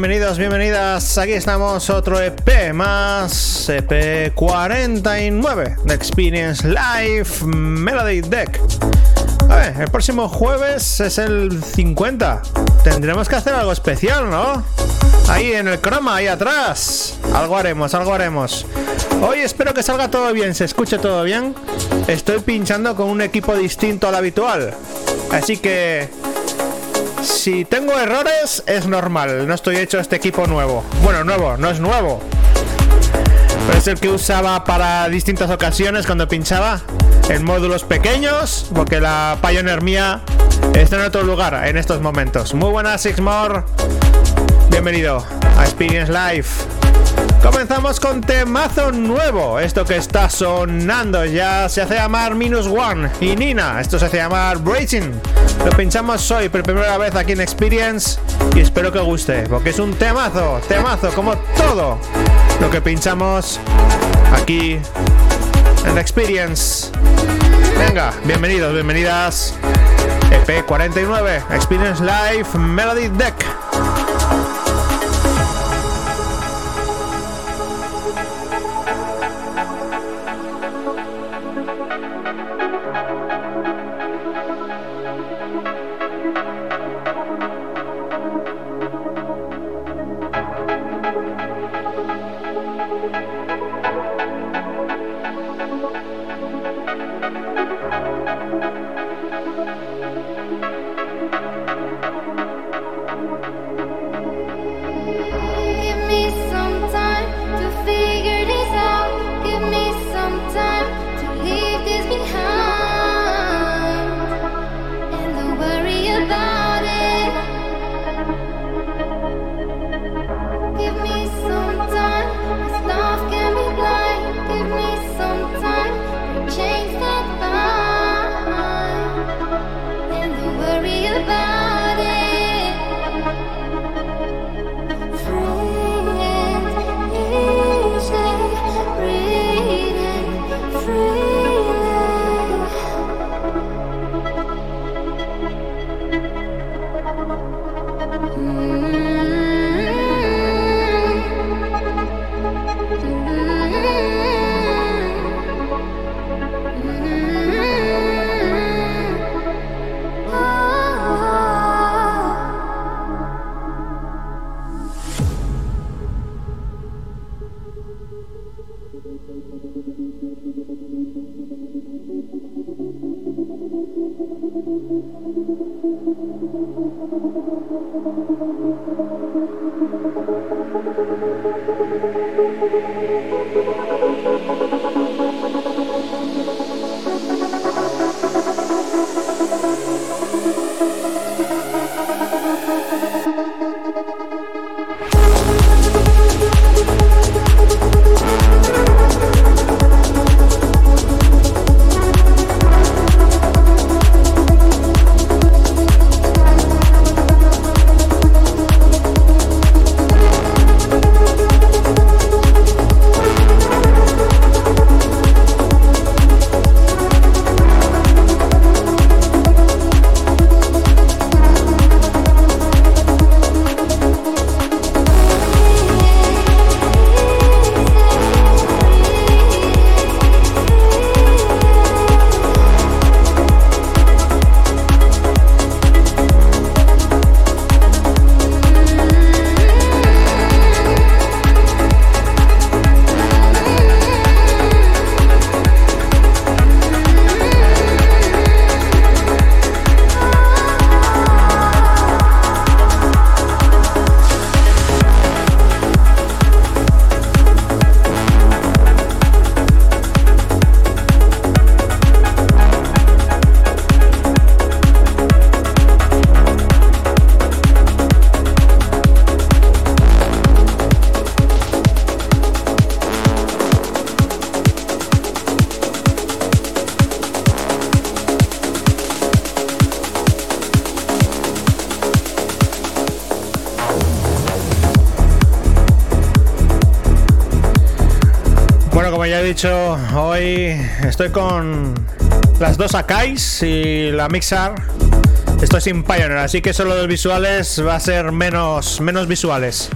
Bienvenidos, bienvenidas. Aquí estamos, otro EP más, EP 49 de Experience Live Melody Deck. A ver, el próximo jueves es el 50. Tendremos que hacer algo especial, ¿no? Ahí en el croma, ahí atrás. Algo haremos, algo haremos. Hoy espero que salga todo bien, se escuche todo bien. Estoy pinchando con un equipo distinto al habitual. Así que si tengo errores, es normal. No estoy hecho este equipo nuevo. Bueno, nuevo, no es nuevo. Pero es el que usaba para distintas ocasiones cuando pinchaba en módulos pequeños, porque la Pioneer mía está en otro lugar en estos momentos. Muy buenas, Sixmore. Bienvenido a Experience Live. Comenzamos con temazo nuevo. Esto que está sonando ya se hace llamar Minus One. Y Nina, esto se hace llamar Breaking. Lo pinchamos hoy por primera vez aquí en Experience. Y espero que guste, porque es un temazo, temazo, como todo lo que pinchamos aquí en Experience. Venga, bienvenidos, bienvenidas. EP 49, Experience Live Melody Deck. me estoy con las dos Akais y la Mixar. Estoy sin Pioneer, así que solo los visuales va a ser menos, menos visuales.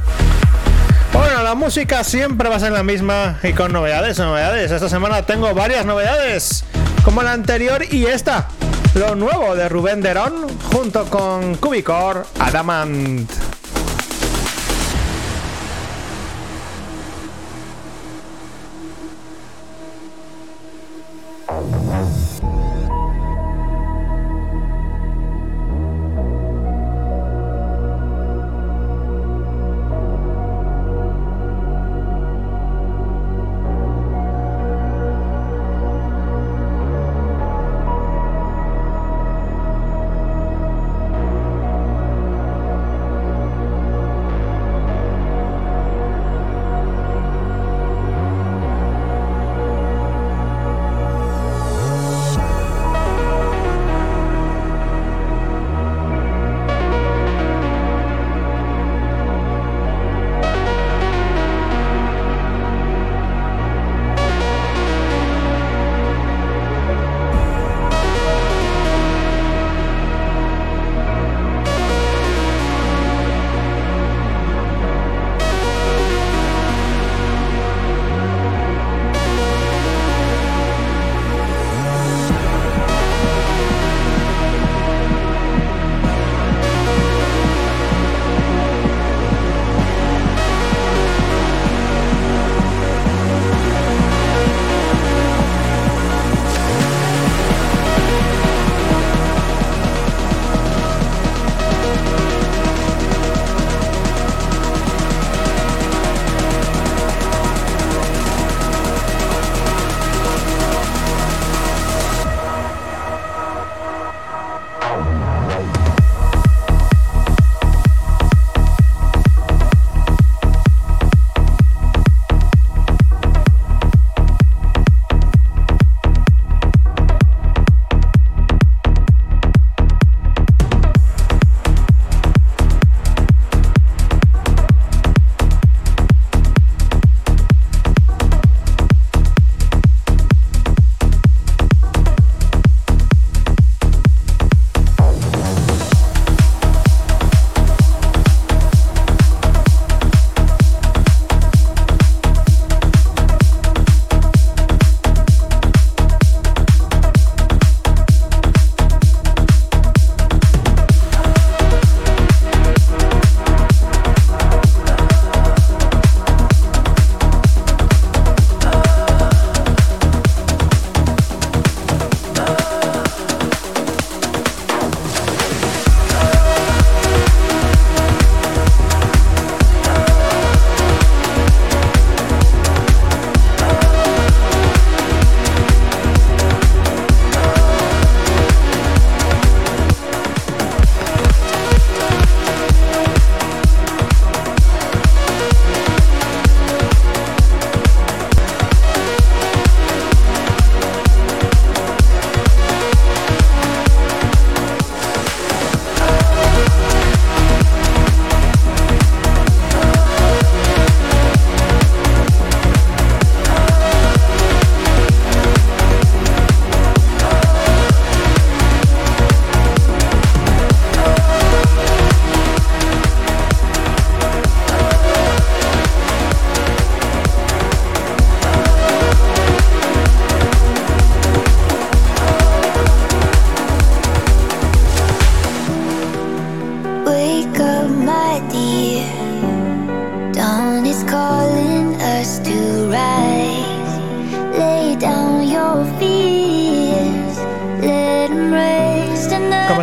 Bueno, la música siempre va a ser la misma y con novedades, novedades. Esta semana tengo varias novedades, como la anterior y esta. Lo nuevo de Rubén Derón junto con Cubicore Adamant.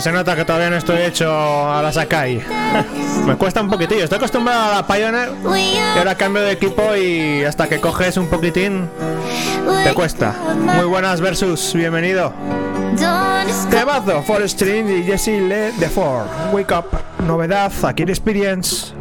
Que todavía no estoy hecho a la Sakai. Me cuesta un poquitillo. Estoy acostumbrado a la Pioneer y ahora cambio de equipo y hasta que coges un poquitín te cuesta. Muy buenas versus, bienvenido. Tebazo, For String y Jesse Le de Four. Wake Up, novedad, aquí Experience.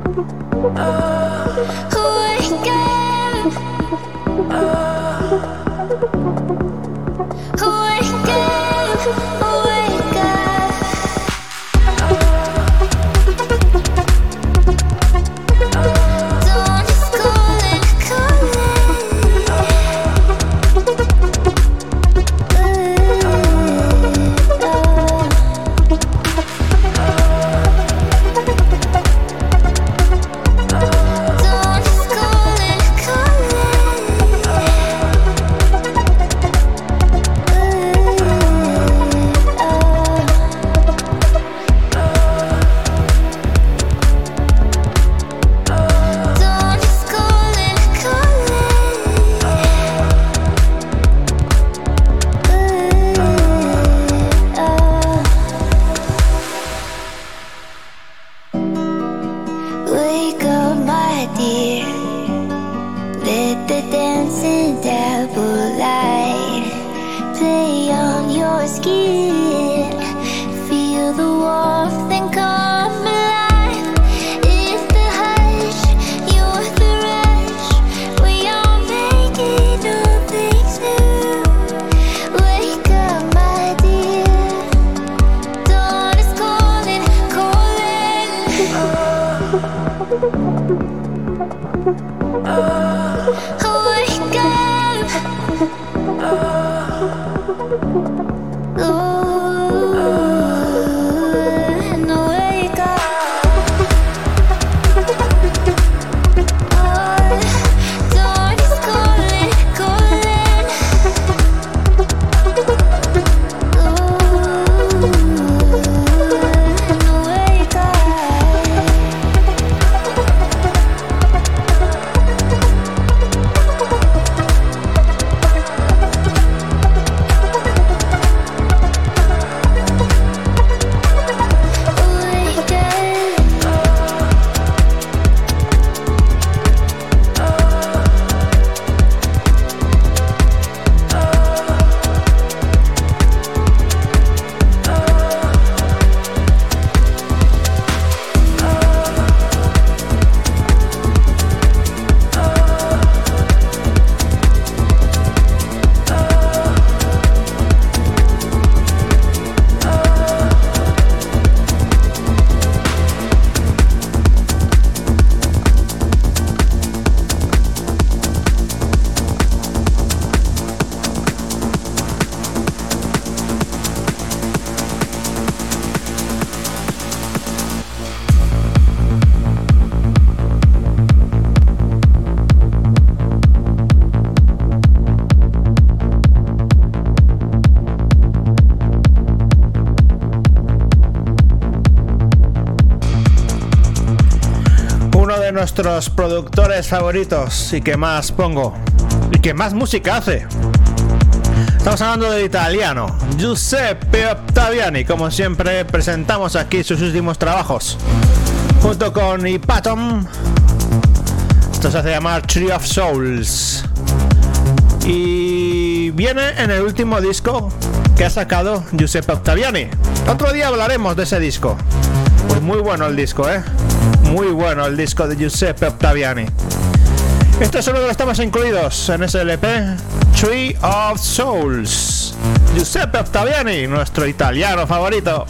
Nuestros productores favoritos y que más pongo y que más música hace. Estamos hablando del italiano Giuseppe Ottaviani, como siempre presentamos aquí sus últimos trabajos. Junto con Ipatom, esto se hace llamar Tree of Souls. Y viene en el último disco que ha sacado Giuseppe Ottaviani. Otro día hablaremos de ese disco. Muy bueno el disco, ¿eh? Muy bueno el disco de Giuseppe Ottaviani. Este es uno de los temas incluidos en ese LP, Tree of Souls. Giuseppe Ottaviani, nuestro italiano favorito.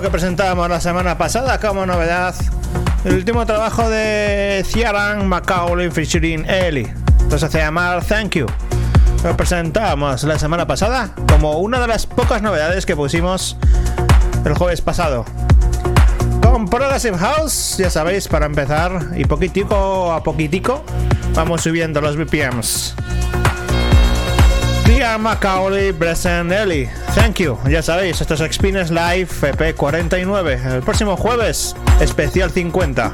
Que presentábamos la semana pasada como novedad. El último trabajo de Ciaran Macaulay featuring Ellie. Entonces hace llamar Thank You. Lo presentamos la semana pasada como una de las pocas novedades que pusimos el jueves pasado. Con Progressive House, ya sabéis, para empezar, y poquitico a poquitico, vamos subiendo los BPMs. Tia Macaulay, Bresson Ellie. Thank you. Ya sabéis, esto es Experience Live EP49. El próximo jueves, especial 50.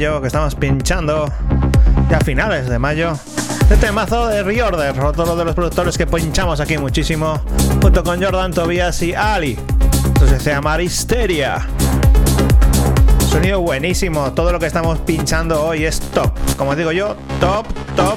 Que estamos pinchando, ya a finales de mayo. Este temazo de Reorder, otro de los productores que pinchamos aquí muchísimo, junto con Jordan Tobias y Ali. Entonces se llama Histeria. Sonido buenísimo, todo lo que estamos pinchando hoy es top. Como digo yo, top, top.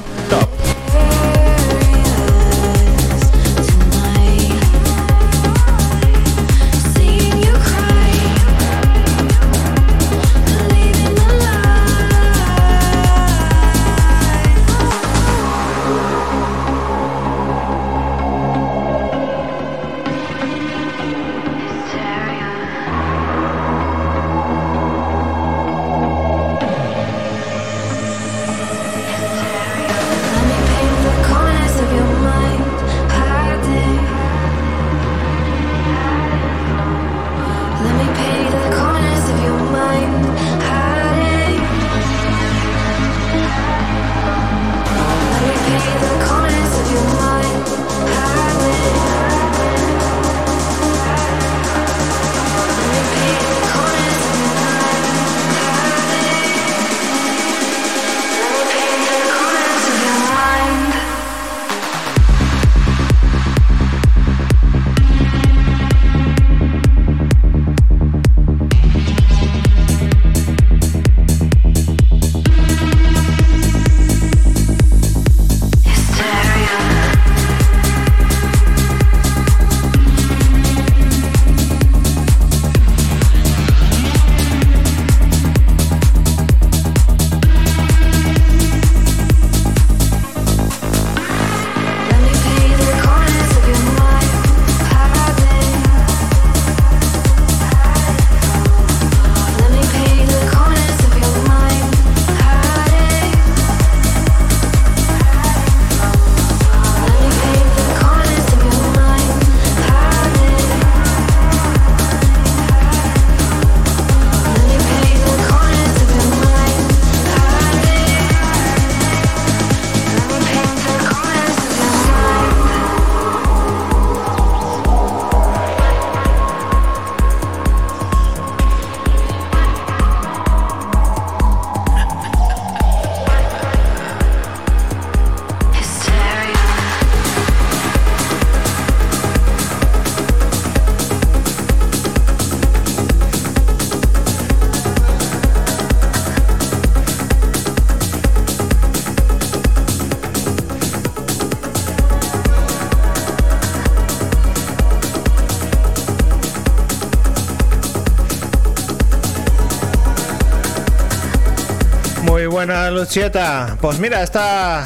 Lucieta. Pues mira, está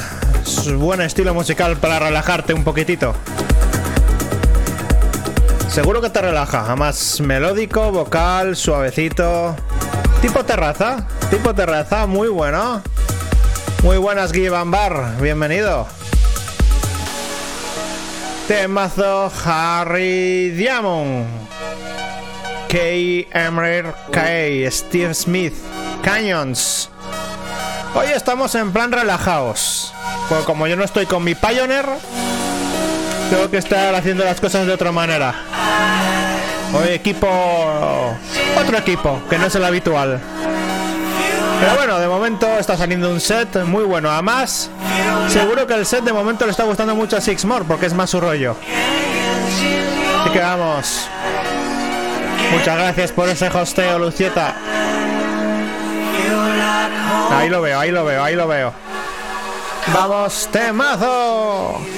buen estilo musical para relajarte un poquitito. Seguro que te relaja, más melódico, vocal, suavecito. Tipo terraza, tipo terraza, muy bueno. Muy buenas, Givan Bar, bienvenido. Temazo Harry Diamond. K. Emrer K. Steve Smith. Canyons. Hoy estamos en plan relajados. Pues como yo no estoy con mi Pioneer, tengo que estar haciendo las cosas de otra manera. Hoy equipo... Otro equipo, que no es el habitual. Pero bueno, de momento está saliendo un set muy bueno. Además, seguro que el set de momento le está gustando mucho a Sixmore porque es más su rollo. Así que vamos. Muchas gracias por ese hosteo, Lucieta. Ahí lo veo, ahí lo veo, ahí lo veo. ¡Vamos, temazo!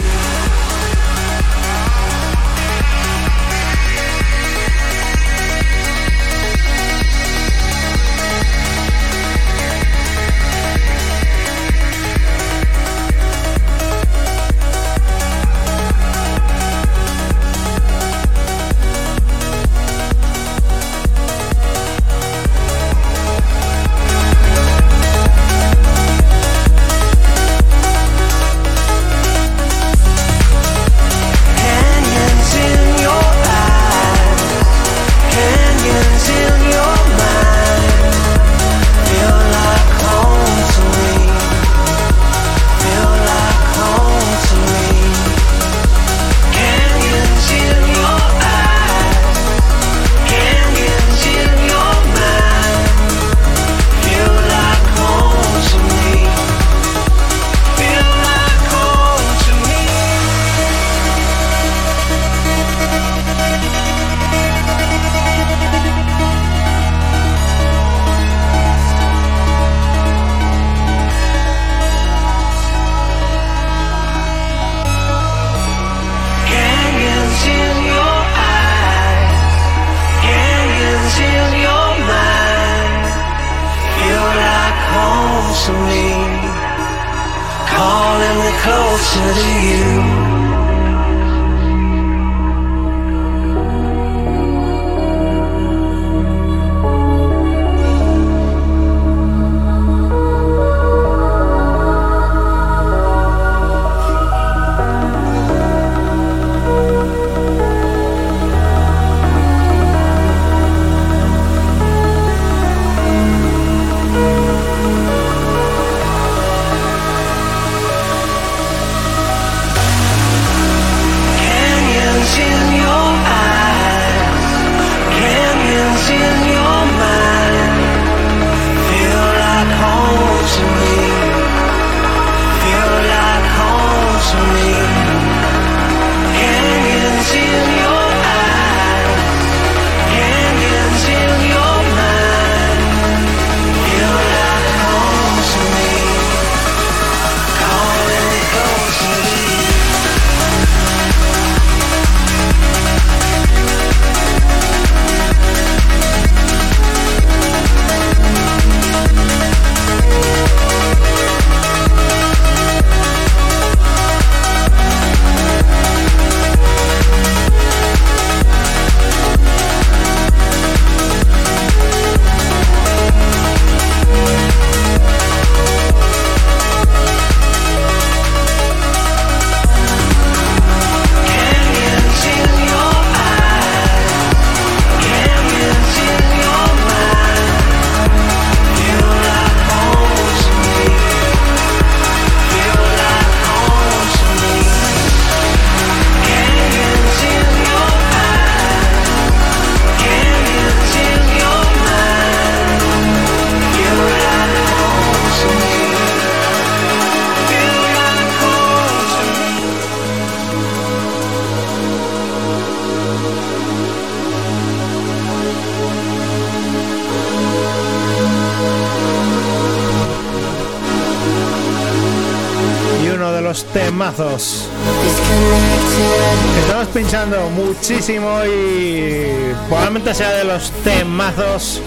Muchísimo y probablemente sea de los temazos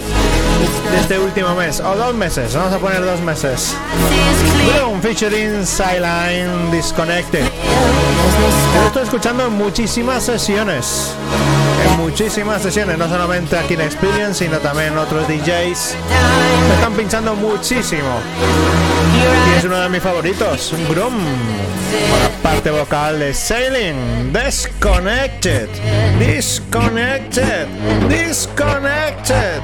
de este último mes o dos meses. Vamos a poner dos meses. Bloom featuring Sideline Disconnected. Lo estoy escuchando en muchísimas sesiones. En muchísimas sesiones, no solamente aquí en Experience, sino también otros DJs. Me están pinchando muchísimo. Es uno de mis favoritos, Groom. Con la parte vocal de Sailing. Disconnected. Disconnected. Disconnected.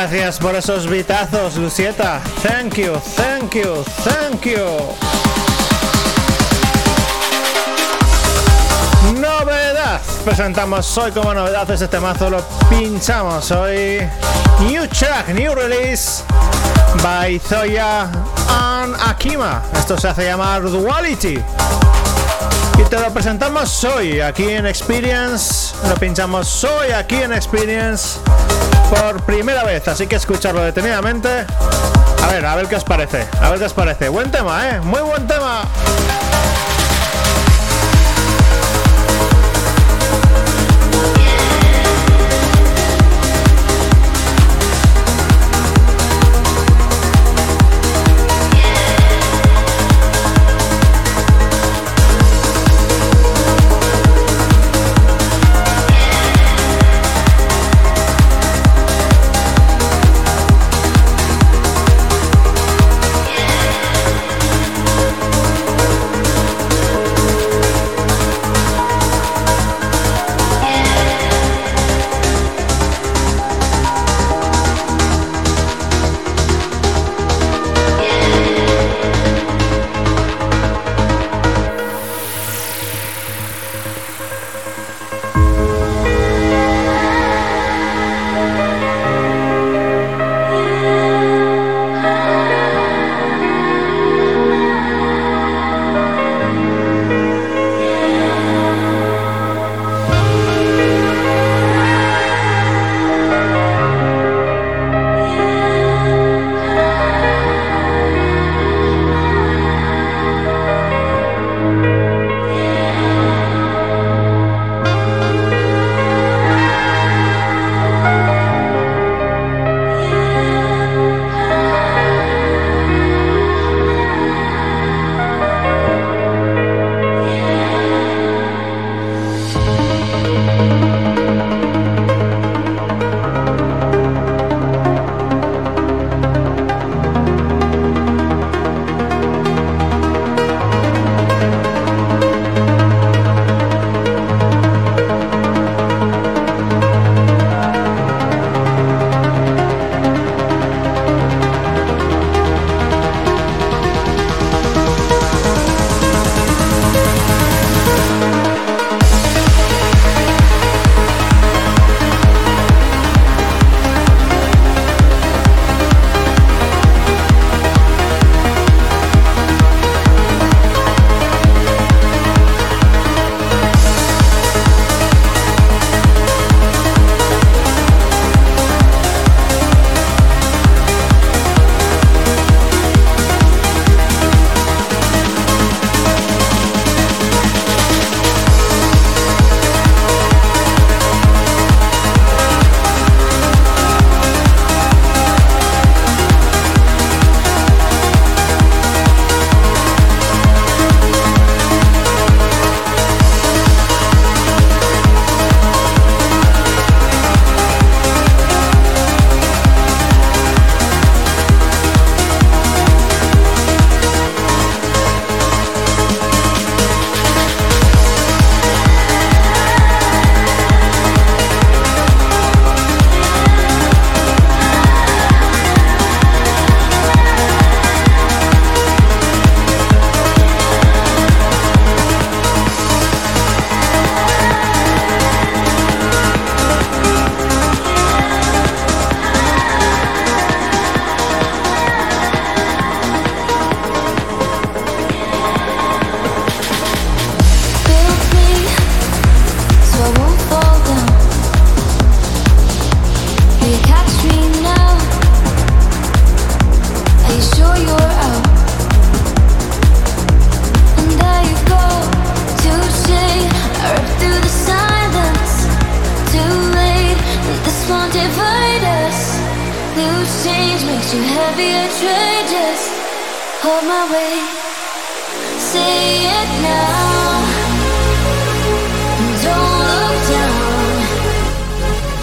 Gracias por esos vitazos, Lucieta. Thank you, thank you, thank you. Novedad. Presentamos hoy como novedad este temazo, lo pinchamos hoy. New track, new release by Zoya and Akima. Esto se hace llamar Duality. Y te lo presentamos hoy aquí en Experience. Lo pinchamos hoy aquí en Experience por primera vez. Así que escucharlo detenidamente. A ver, a ver qué os parece. A ver qué os parece. Buen tema, ¿eh? Muy buen tema.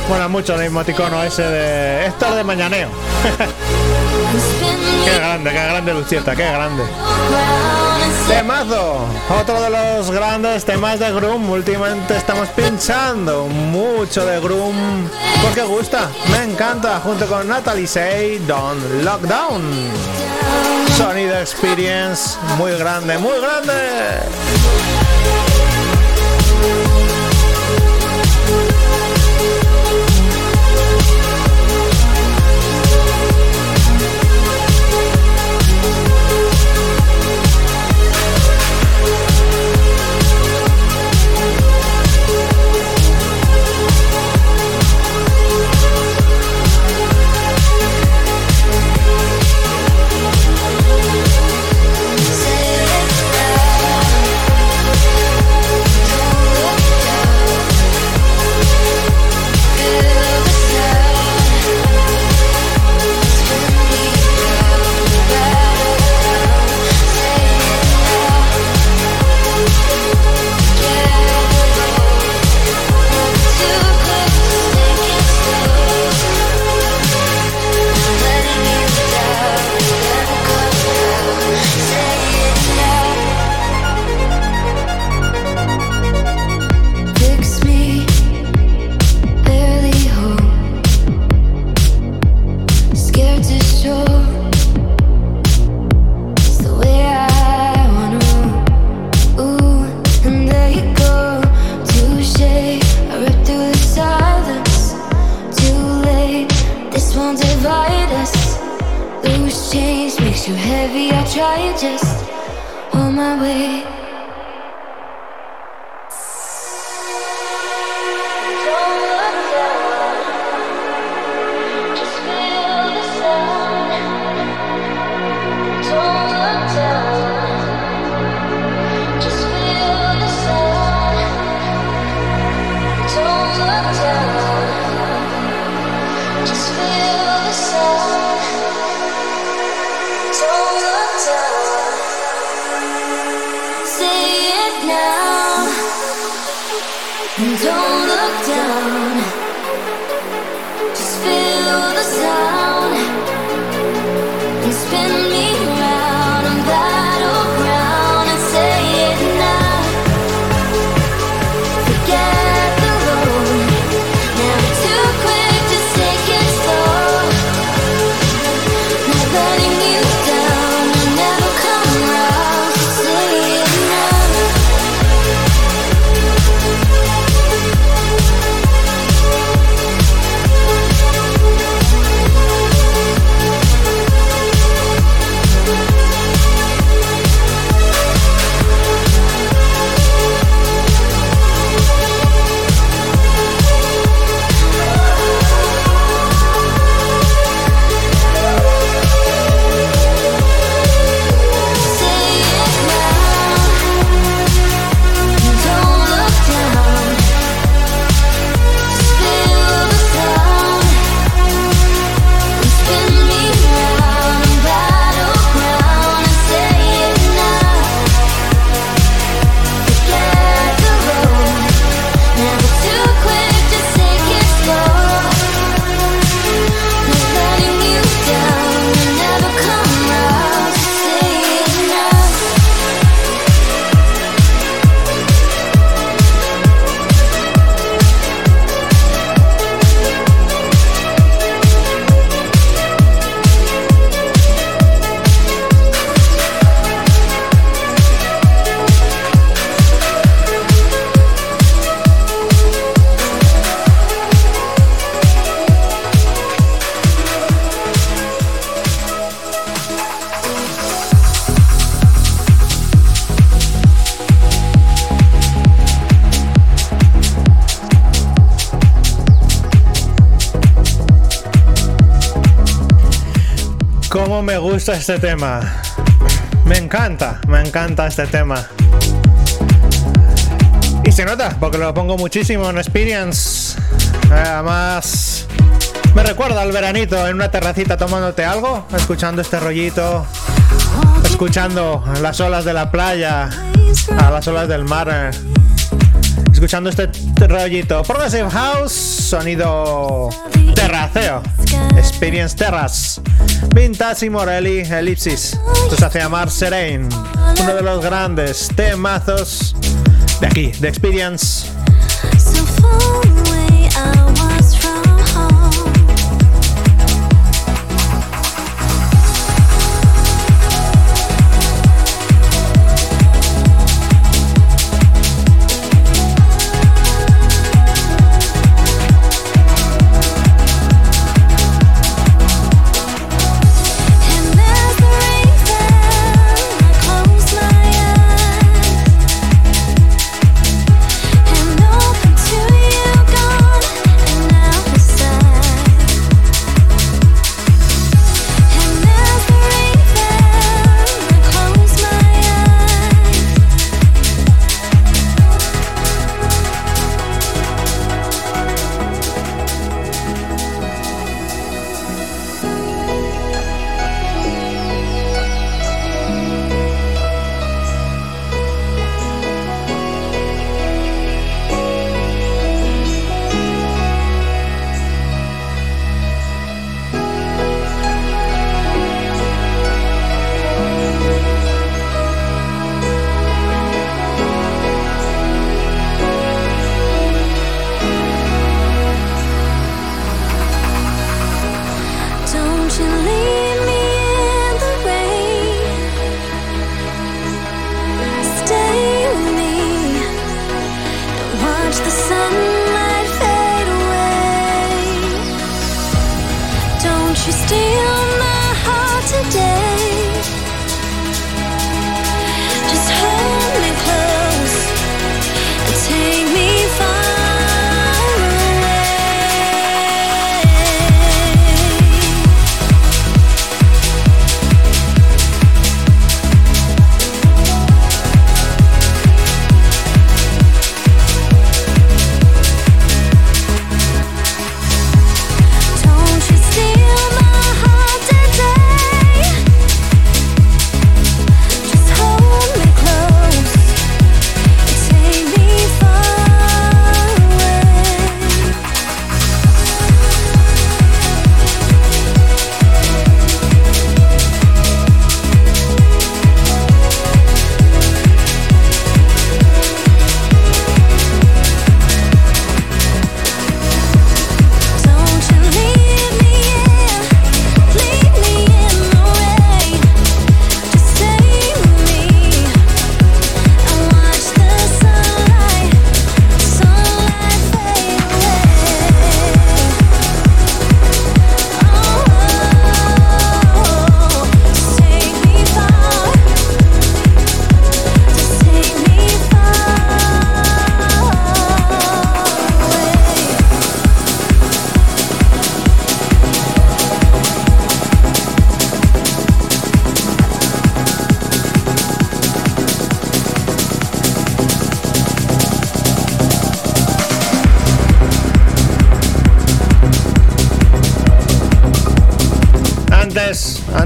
Bueno, mucho el emoticono ese de... Esto de mañaneo. Qué grande, qué grande Lucieta, qué grande. Temazo, otro de los grandes temas de Groom. Últimamente estamos pinchando mucho de Groom porque gusta, me encanta. Junto con Natalie Say, Don't Lockdown. Sonido Experience, muy grande, muy grande. try, just on my way. Este tema. Me encanta, me encanta este tema. Y se nota, porque lo pongo muchísimo en Experience. Además, me recuerda al veranito en una terracita tomándote algo, escuchando este rollito, escuchando las olas de la playa, a las olas del mar, escuchando este rollito. Progressive House, sonido terraceo, Experience Terrace. Vintage y Morelli, Ellipsis. Esto se hace llamar Serene, uno de los grandes temazos de aquí, de Experience.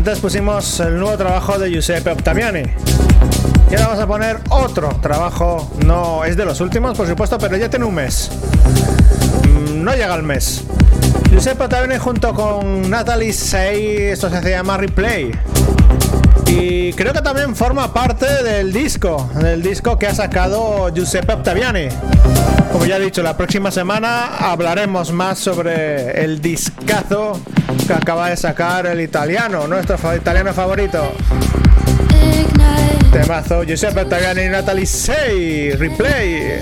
Pusimos el nuevo trabajo de Giuseppe Ottaviani. Y ahora vamos a poner otro trabajo, no es de los últimos, por supuesto, pero ya tiene un mes. Mm, no llega al mes. Giuseppe Ottaviani junto con Natalie Say, esto se llama Replay. Y creo que también forma parte del disco, del disco que ha sacado Giuseppe Ottaviani. Como ya he dicho, la próxima semana hablaremos más sobre el discazo que acaba de sacar el italiano, nuestro italiano favorito. Temazo Giuseppe Ottaviani y Natalie Say, replay.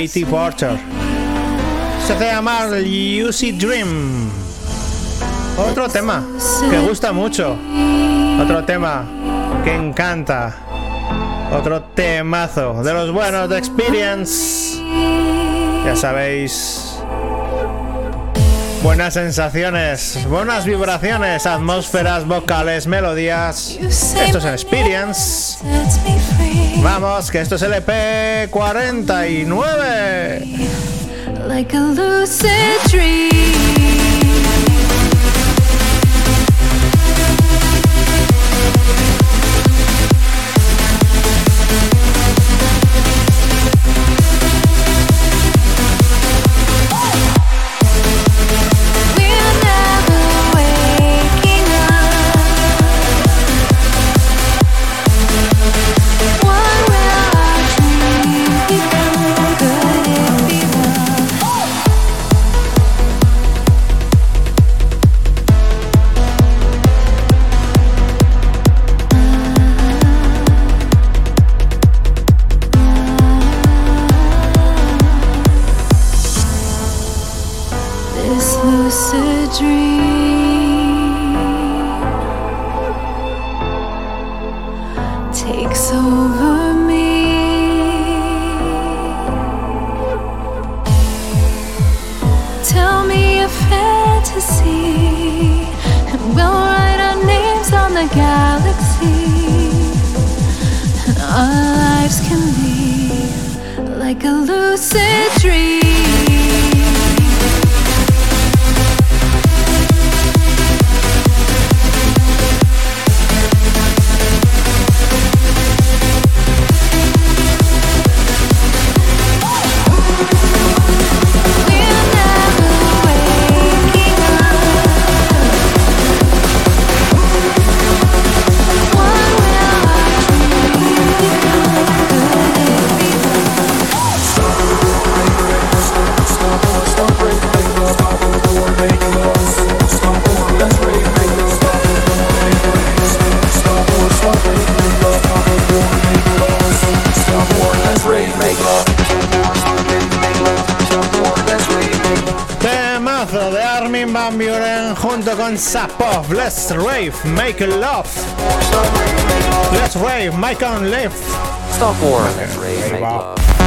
Katie Porter. Se hace llamar Lucy Dream. Otro tema que gusta mucho. Otro tema que encanta. Otro temazo de los buenos de Experience. Ya sabéis. Buenas sensaciones, buenas vibraciones, atmósferas, vocales, melodías. Esto es Experience. Vamos, que esto es el EP 49. like a lucid dream. Like a lucid dream. Sapov. Let's rave, make love. Let's rave, make on live. Stop war. Let's rave, make love.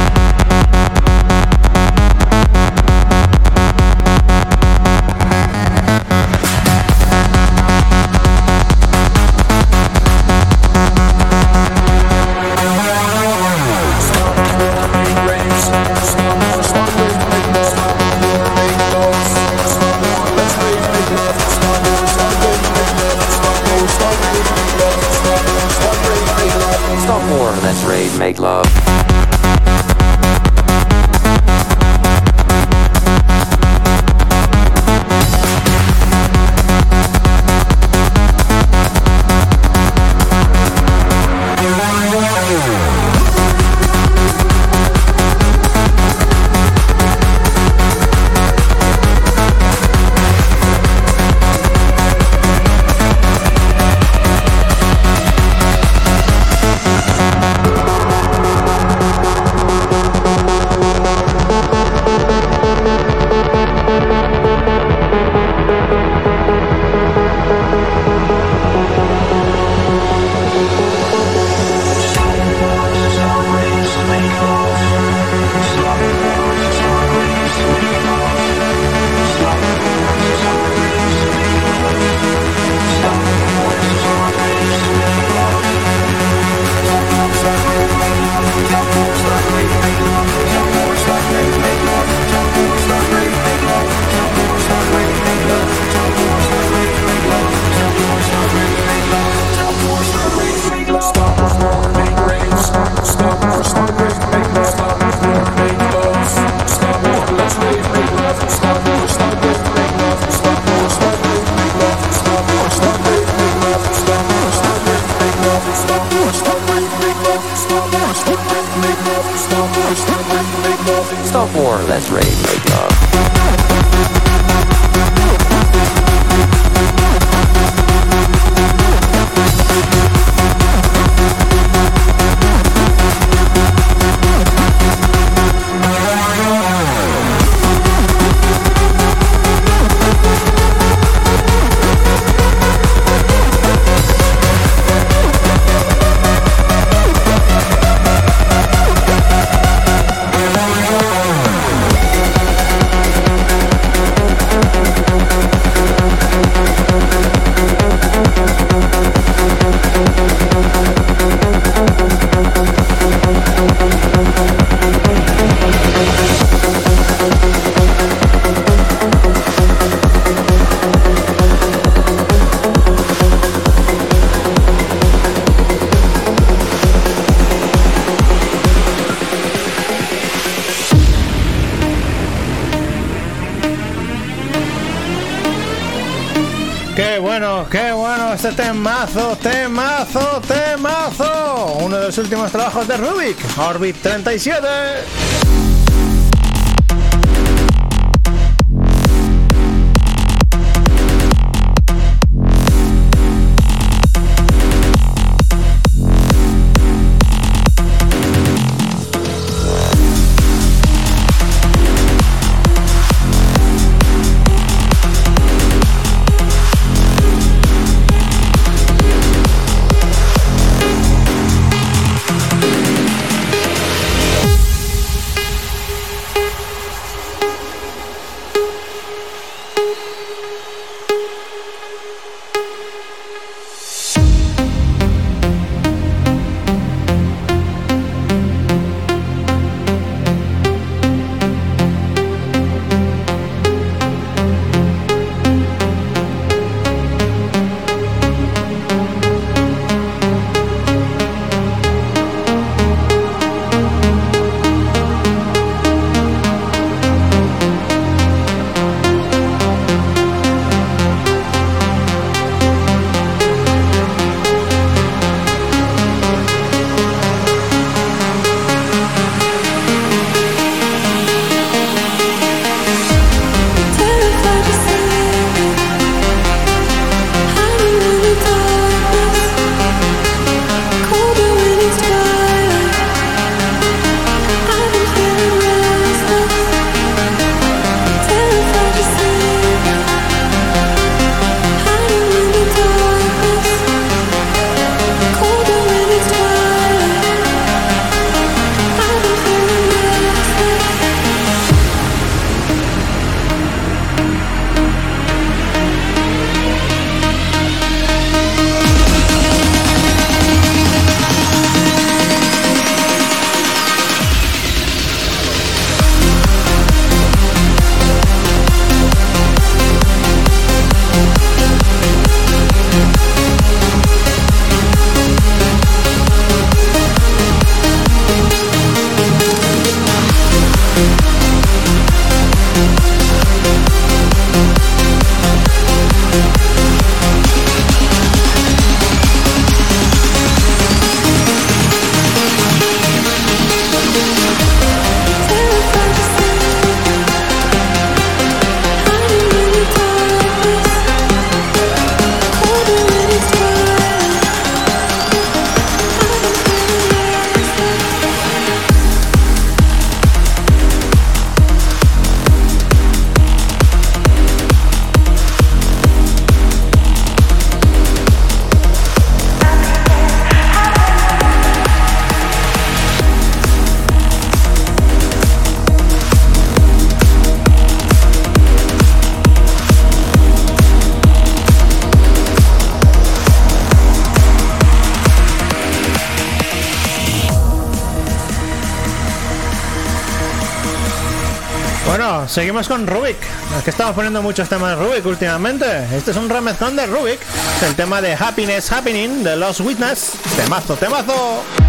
Temazo, temazo, temazo. Uno de los últimos trabajos de Rubik, Orbit 37. Seguimos con Rubik. Es que estamos poniendo muchos temas de Rubik últimamente. Este es un remezcón de Rubik. El tema de Happiness Happening de Lost Witness. Temazo, temazo.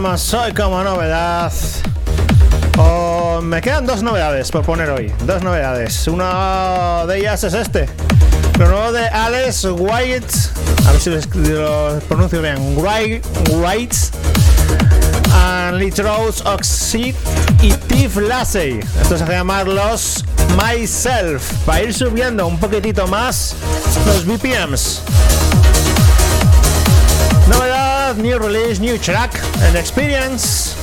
Presentamos hoy como novedad. Oh, me quedan dos novedades por poner hoy. Dos novedades. Una de ellas es este. Lo nuevo de Alex White. A ver si lo pronuncio bien. White. White. And Litrose Oxide y Tiff Lassey. Esto se llama los Myself. Para ir subiendo un poquitito más los BPMs. New release, new track and experience.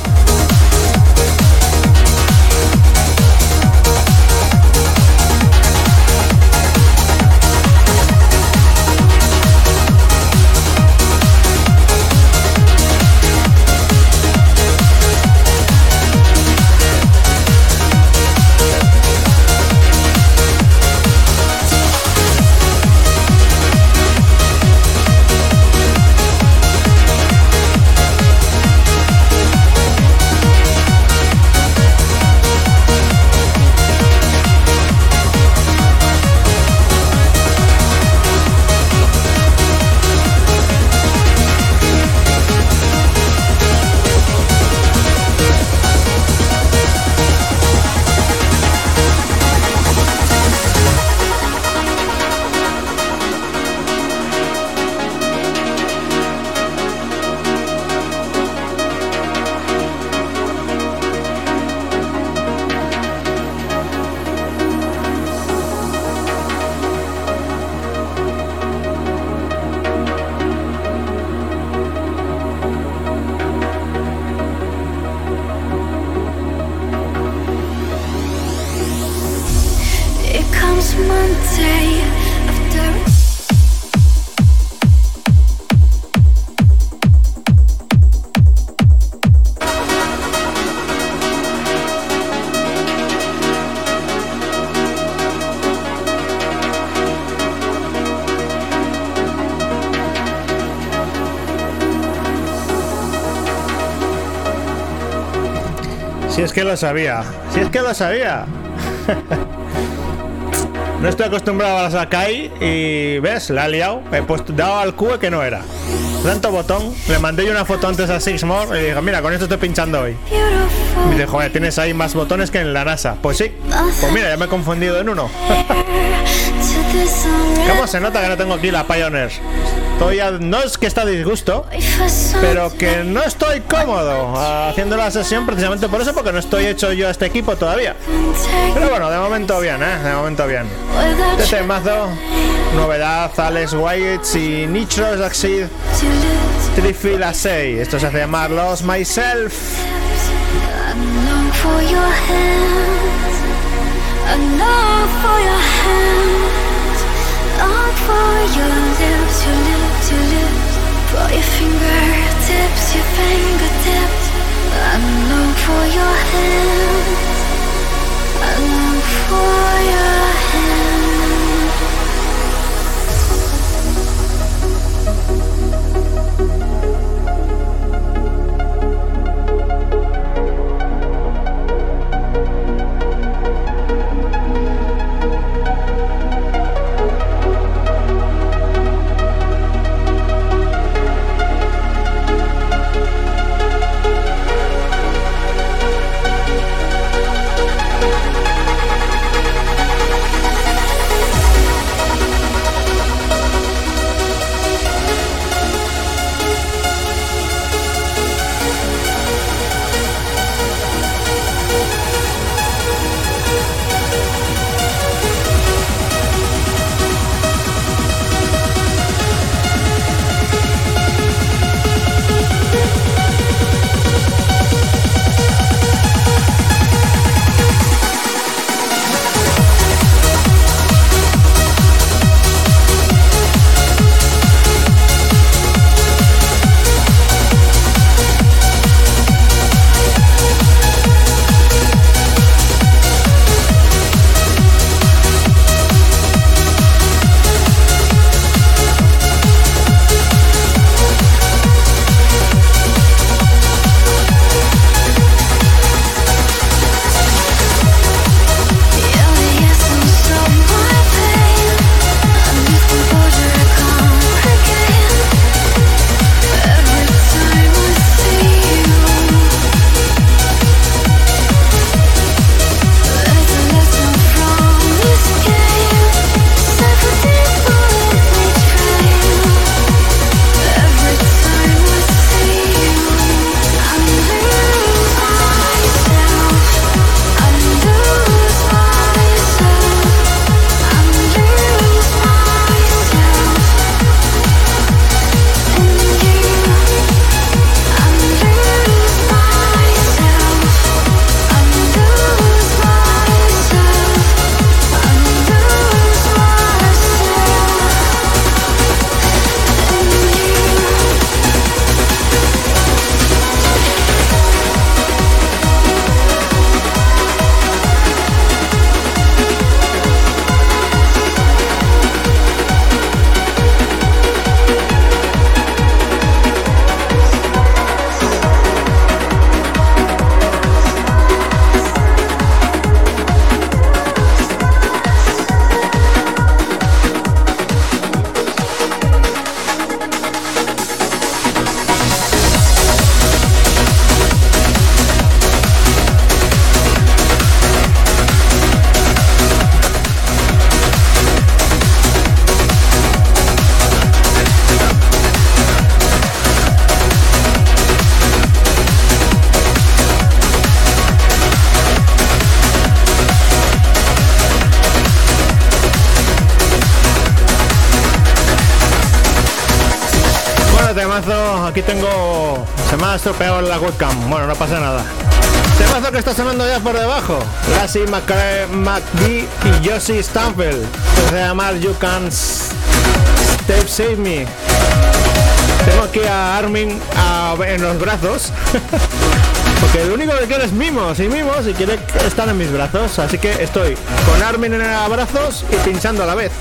Que lo sabía. Si es que lo sabía. no estoy acostumbrado a la Sakai y ves, la ha liado. He puesto, dado al QE que no era. Tanto botón. Le mandé yo una foto antes a Sixmore y digo, mira, con esto estoy pinchando hoy. Y dijo, joder, tienes ahí más botones que en la NASA. Pues sí. Pues mira, ya me he confundido en uno. ¿Cómo se nota que no tengo aquí la Pioneer? No es que está disgusto, pero que no estoy cómodo ah, haciendo la sesión precisamente por eso, porque no estoy hecho yo a este equipo todavía. Pero bueno, de momento bien, ¿eh? De momento bien. Este temazo, novedad, Alex Wyatt y Nitro Succeed Trifil a 6. Esto se hace llamar Los Myself. La webcam. Bueno, no pasa nada. Que está sonando ya por debajo. Lassie McGee y Josie Stanfield. Se llama You Can Step Save Me. Tengo aquí a Armin a- en los brazos. Porque lo único que quiere es mimos y mimos y quiere estar en mis brazos. Así que estoy con Armin en los brazos y pinchando a la vez.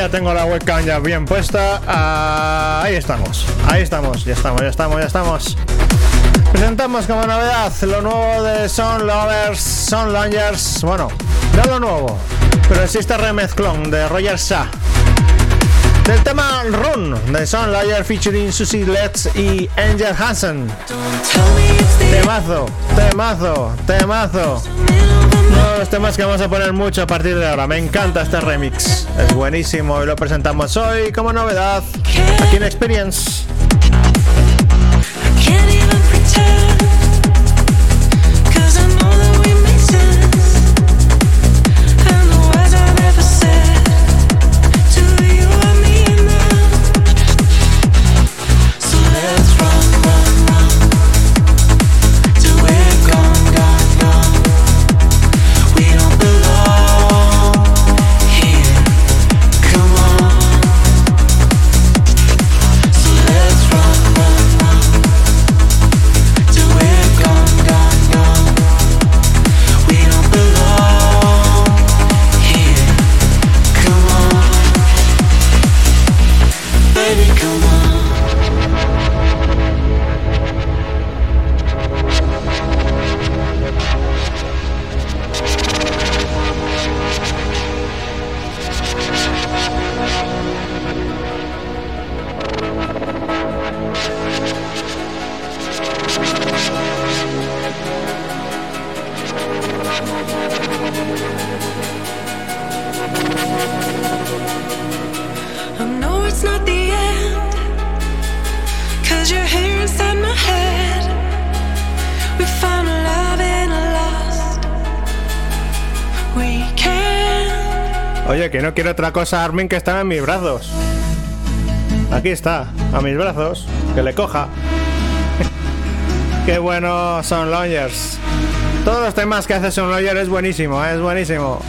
Ya tengo la webcam ya bien puesta. Ah, ahí estamos, ahí estamos, ya estamos, ya estamos, ya estamos. Presentamos como novedad lo nuevo de Son Lovers, Son Longers. Bueno, no lo nuevo, pero existe remezclón de Roger Shah. del tema Run de Son Lawyer featuring Susie Letts y Angel Hansen. Temazo, temazo, temazo. Los temas que vamos a poner mucho a partir de ahora. Me encanta este remix. Es buenísimo y lo presentamos hoy como novedad aquí en Experience. Quiero otra cosa, Armin, que están en mis brazos. Aquí está, a mis brazos. Que le coja. Qué bueno son Lawyers. Todos los temas que hace Son Lawyer es buenísimo, es buenísimo.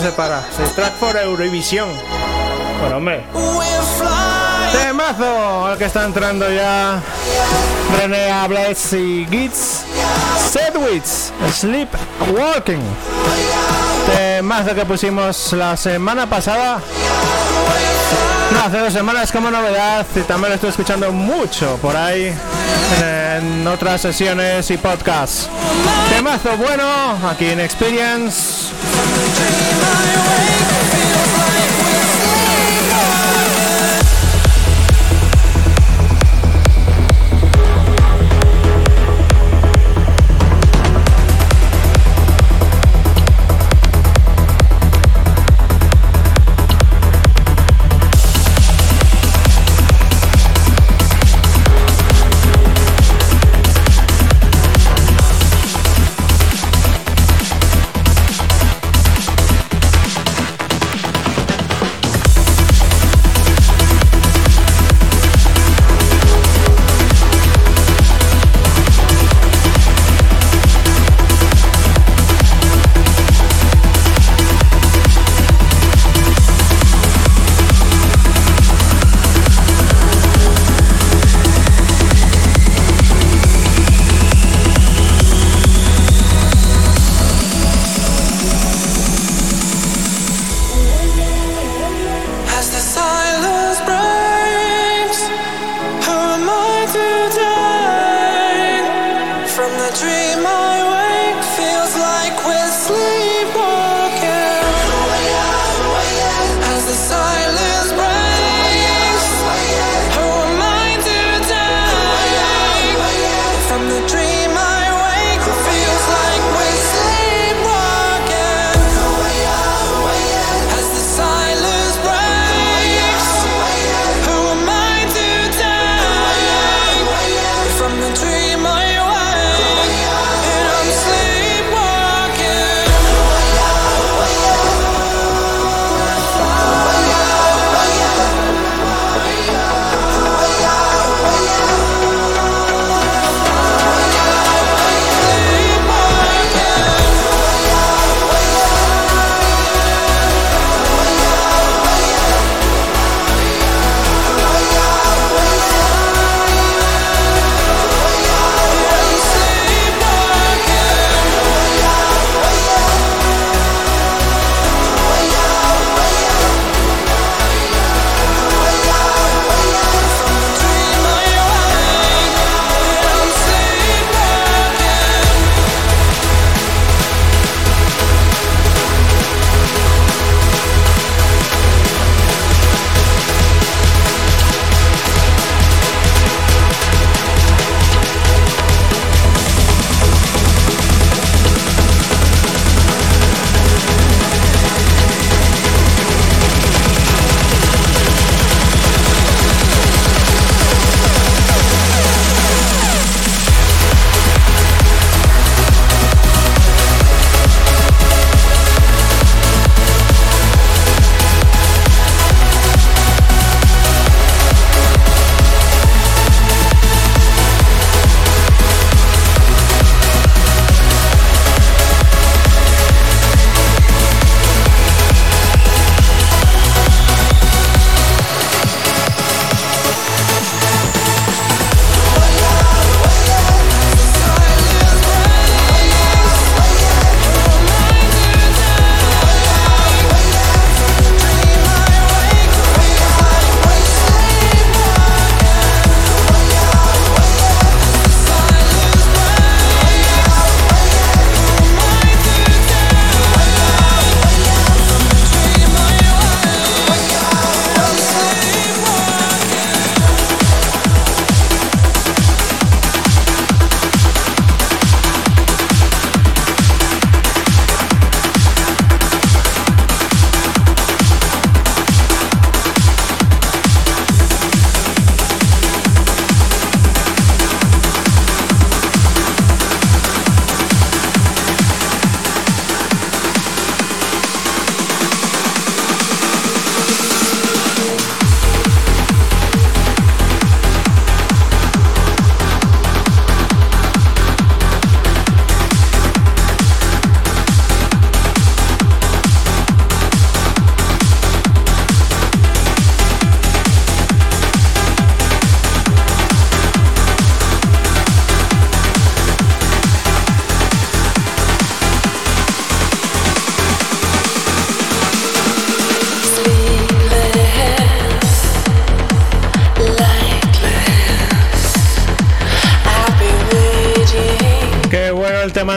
Se separa. Se track for Eurovisión. Bueno, hombre. Temazo, el que está entrando ya. René Ables y Gits. Sedwitz, Sleep Walking. Temazo que pusimos la semana pasada. No, hace dos semanas como novedad y también lo estoy escuchando mucho por ahí en otras sesiones y podcasts. Temazo bueno aquí en Experience. El tema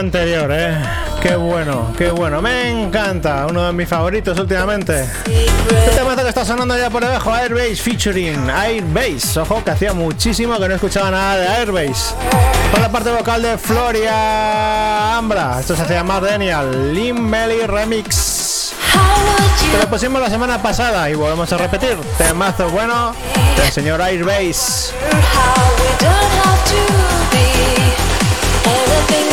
anterior, ¿eh? Qué bueno, qué bueno. Me encanta. Uno de mis favoritos últimamente. Este tema está sonando ya por debajo, Airbase featuring Airbase. Ojo, que hacía muchísimo que no escuchaba nada de Airbase. Con la parte vocal de Floria Ambra. Esto se llama Daniel. Lim Remix. Lo pusimos la semana pasada y volvemos a repetir. Temazo bueno del señor Airbase. Me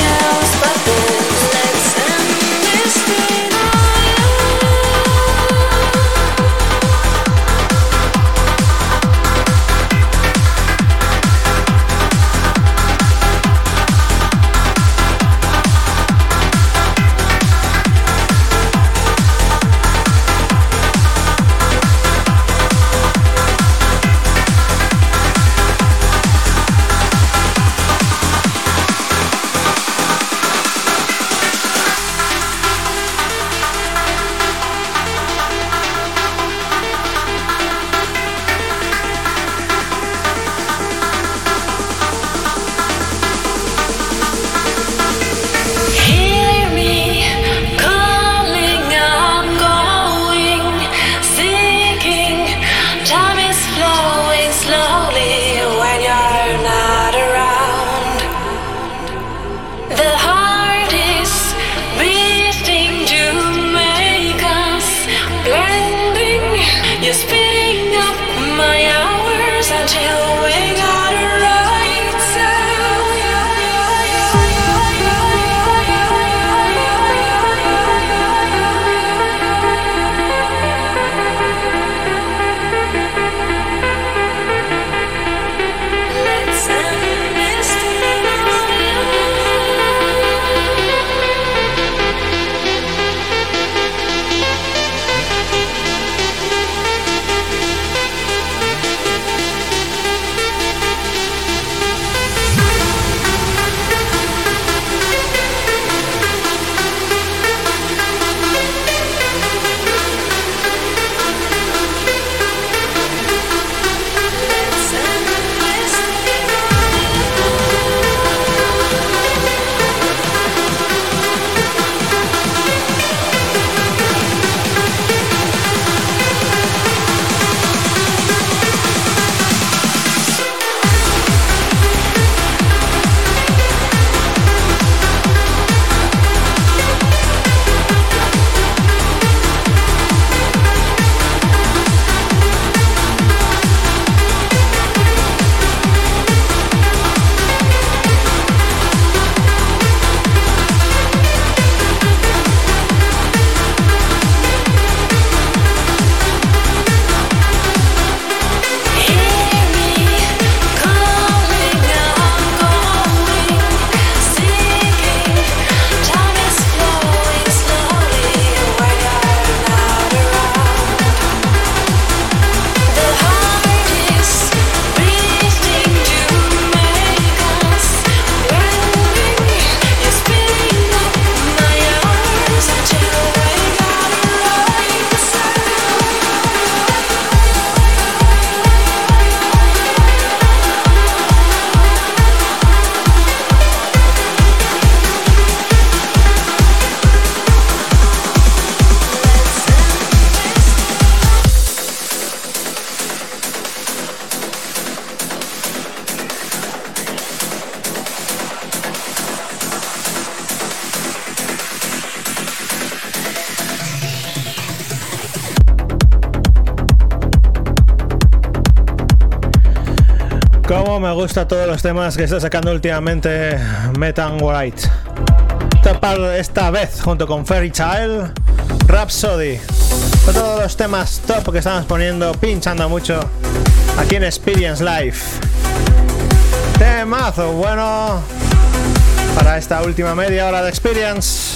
gusta todos los temas que está sacando últimamente Metan White. Esta vez junto con Fairy Child, Rhapsody. Todos los temas top que estamos poniendo, pinchando mucho aquí en Experience Life. Temazo bueno para esta última media hora de Experience.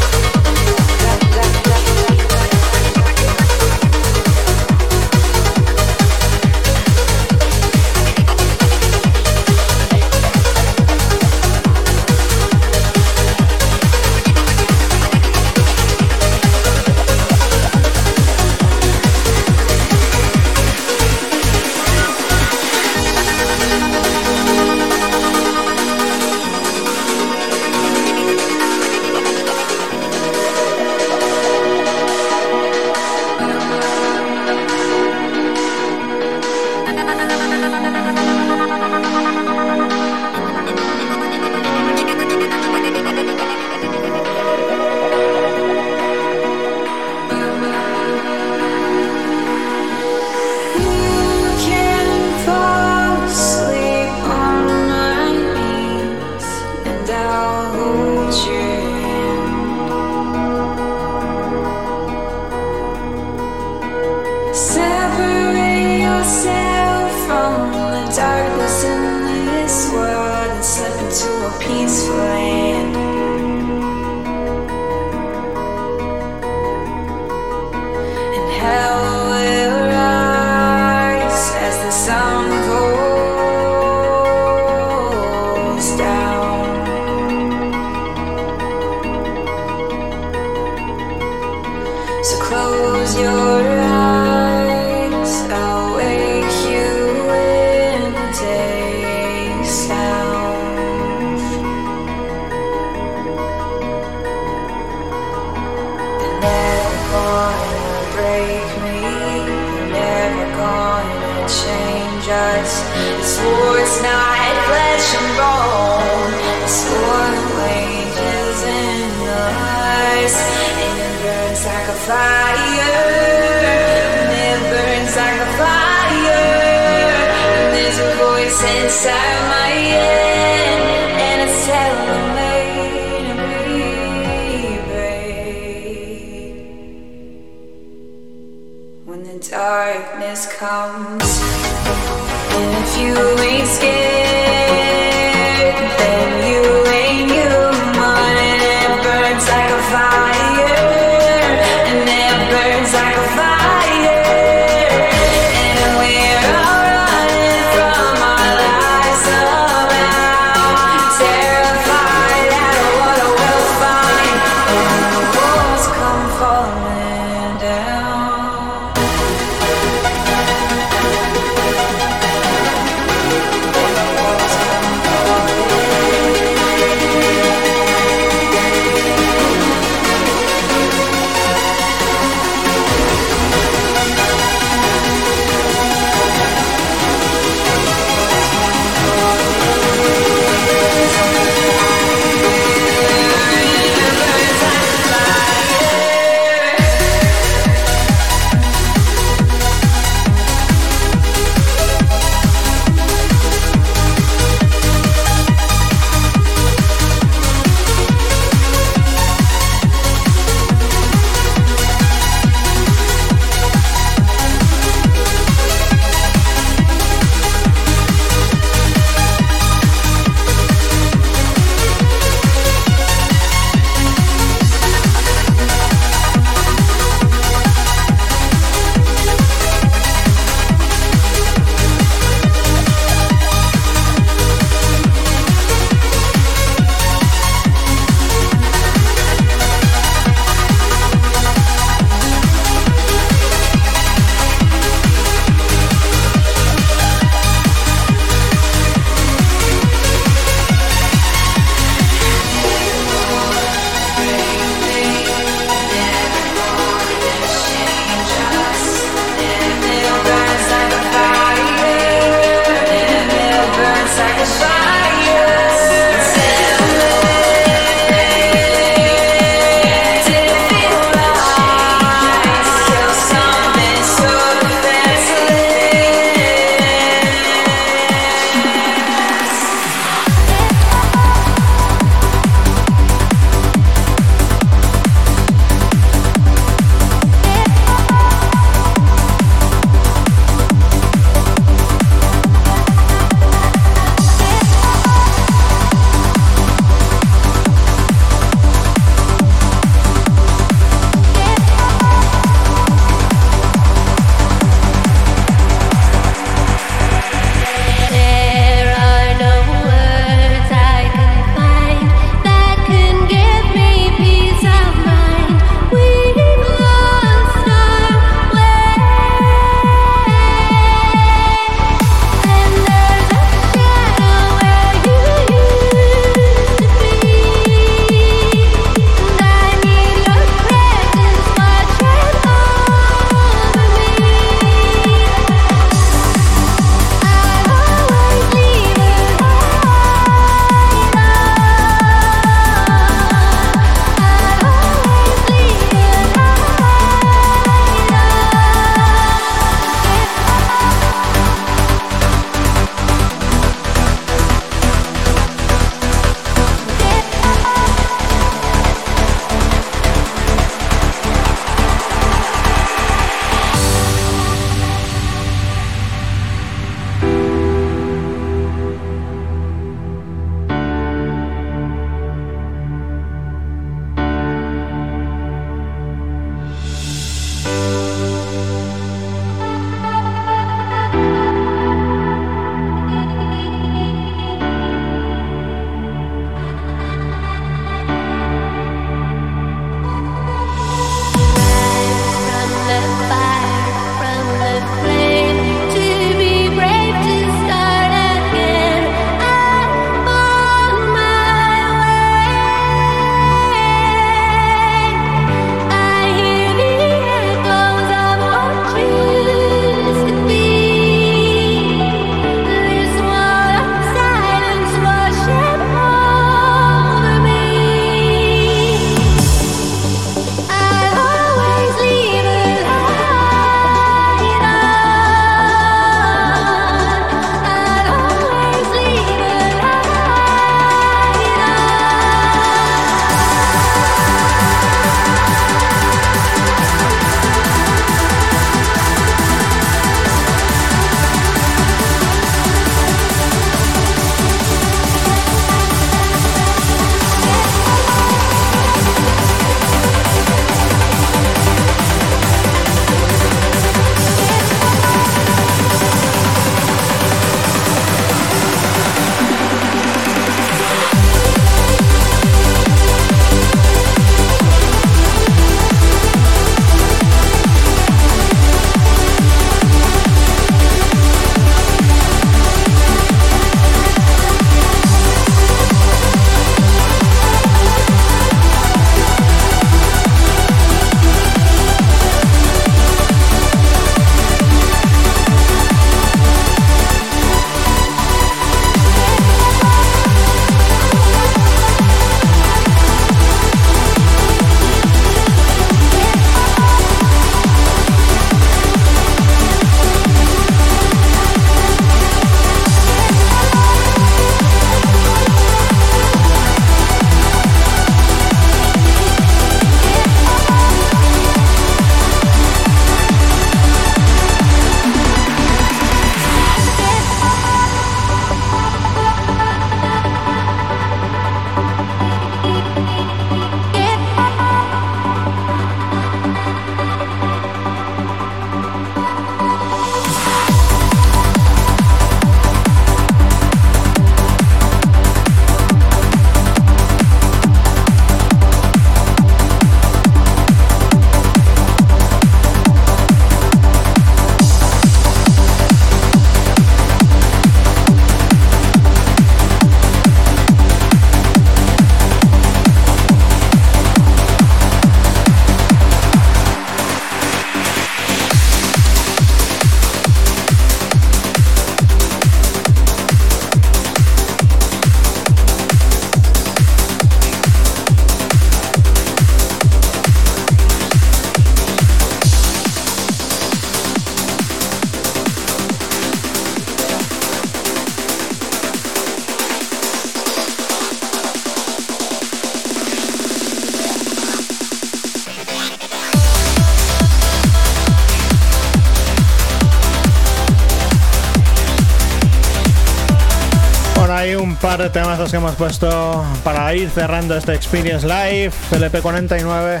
Temazos que hemos puesto para ir cerrando este Experience Live, LP49.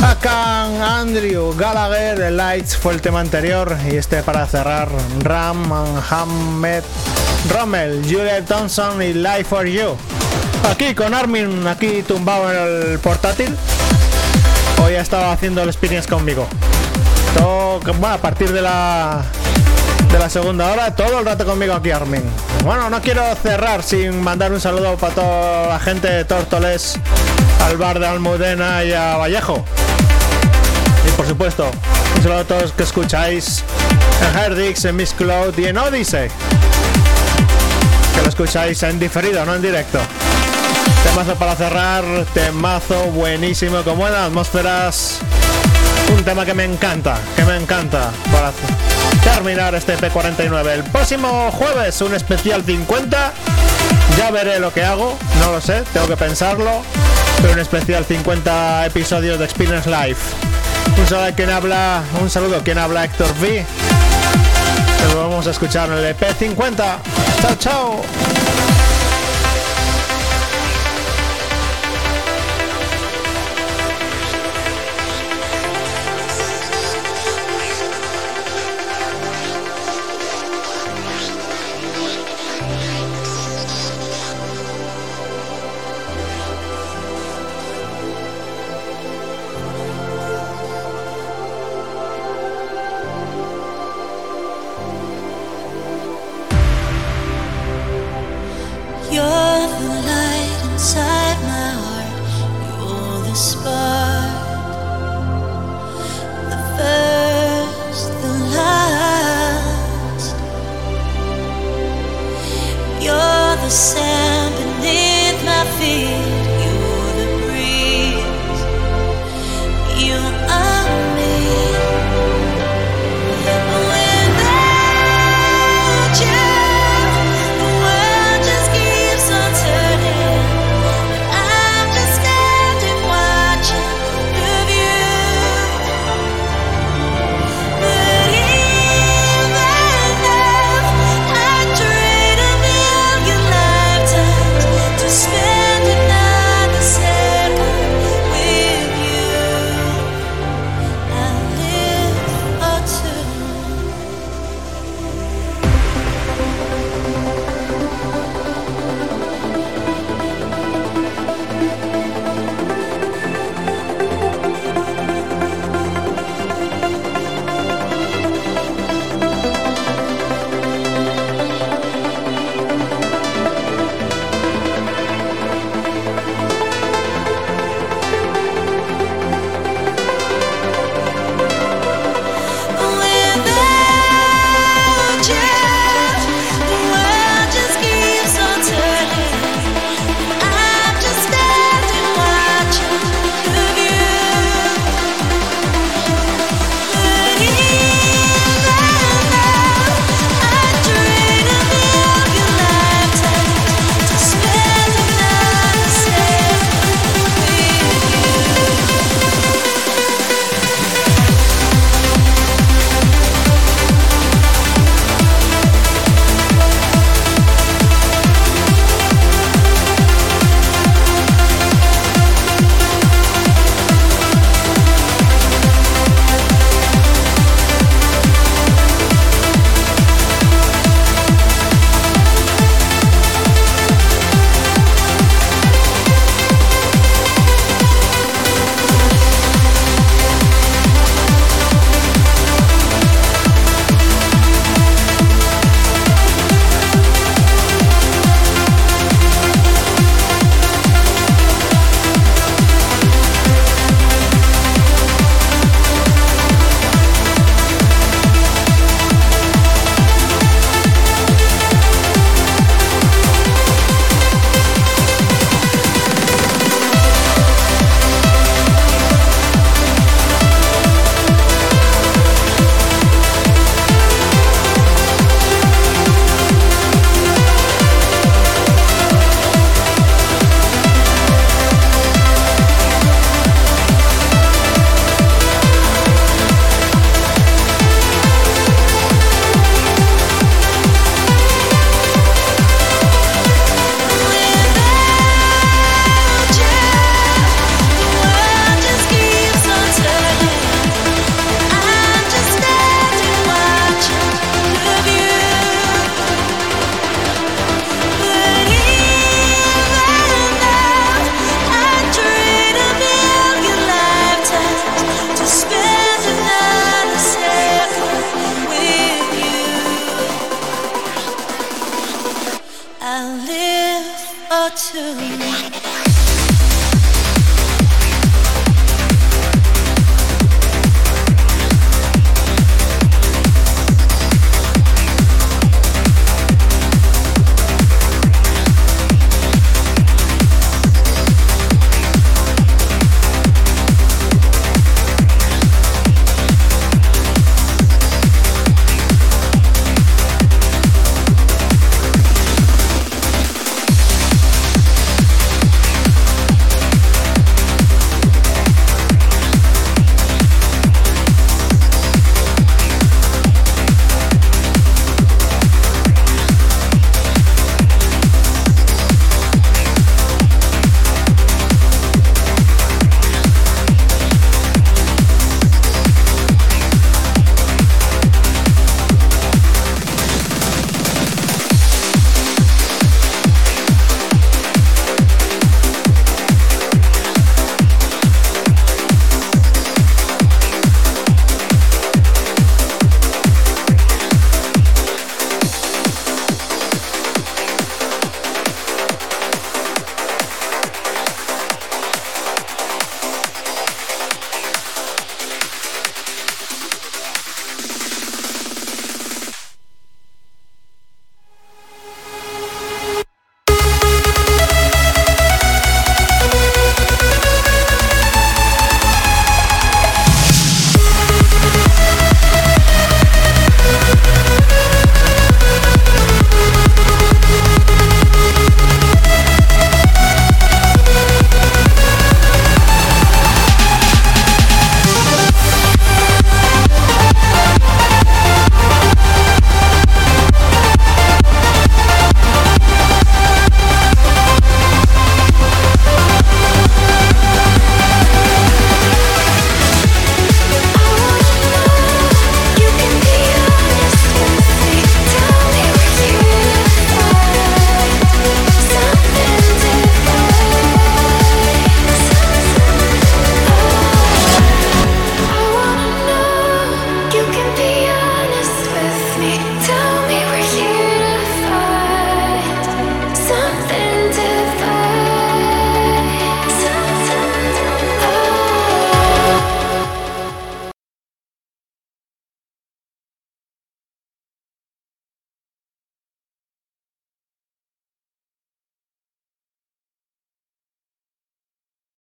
Acá Andrew Gallagher, The Lights fue el tema anterior y este para cerrar Ram, Hamed, Rommel, Juliet Thompson y Life for You. Aquí con Armin, aquí tumbado en el portátil. Hoy ha estado haciendo el experience conmigo. Bueno, a partir de la de la segunda hora, todo el rato conmigo aquí Armin. Bueno, no quiero cerrar sin mandar un saludo para toda la gente de Tórtoles, al bar de Almudena y a Vallejo. Y por supuesto, un saludo a todos que escucháis en Herdix, en Miss Cloud y en Odyssey. Que lo escucháis en diferido, no en directo. Temazo para cerrar, temazo buenísimo, con buenas atmósferas. Un tema que me encanta, que me encanta para terminar este P49. El próximo jueves un especial 50. Ya veré lo que hago, no lo sé, tengo que pensarlo. Pero un especial 50 episodios de Experience Live. Un saludo a quien habla, un saludo a quien habla Héctor V. Nos vamos a escuchar en el EP50. Chao, chao.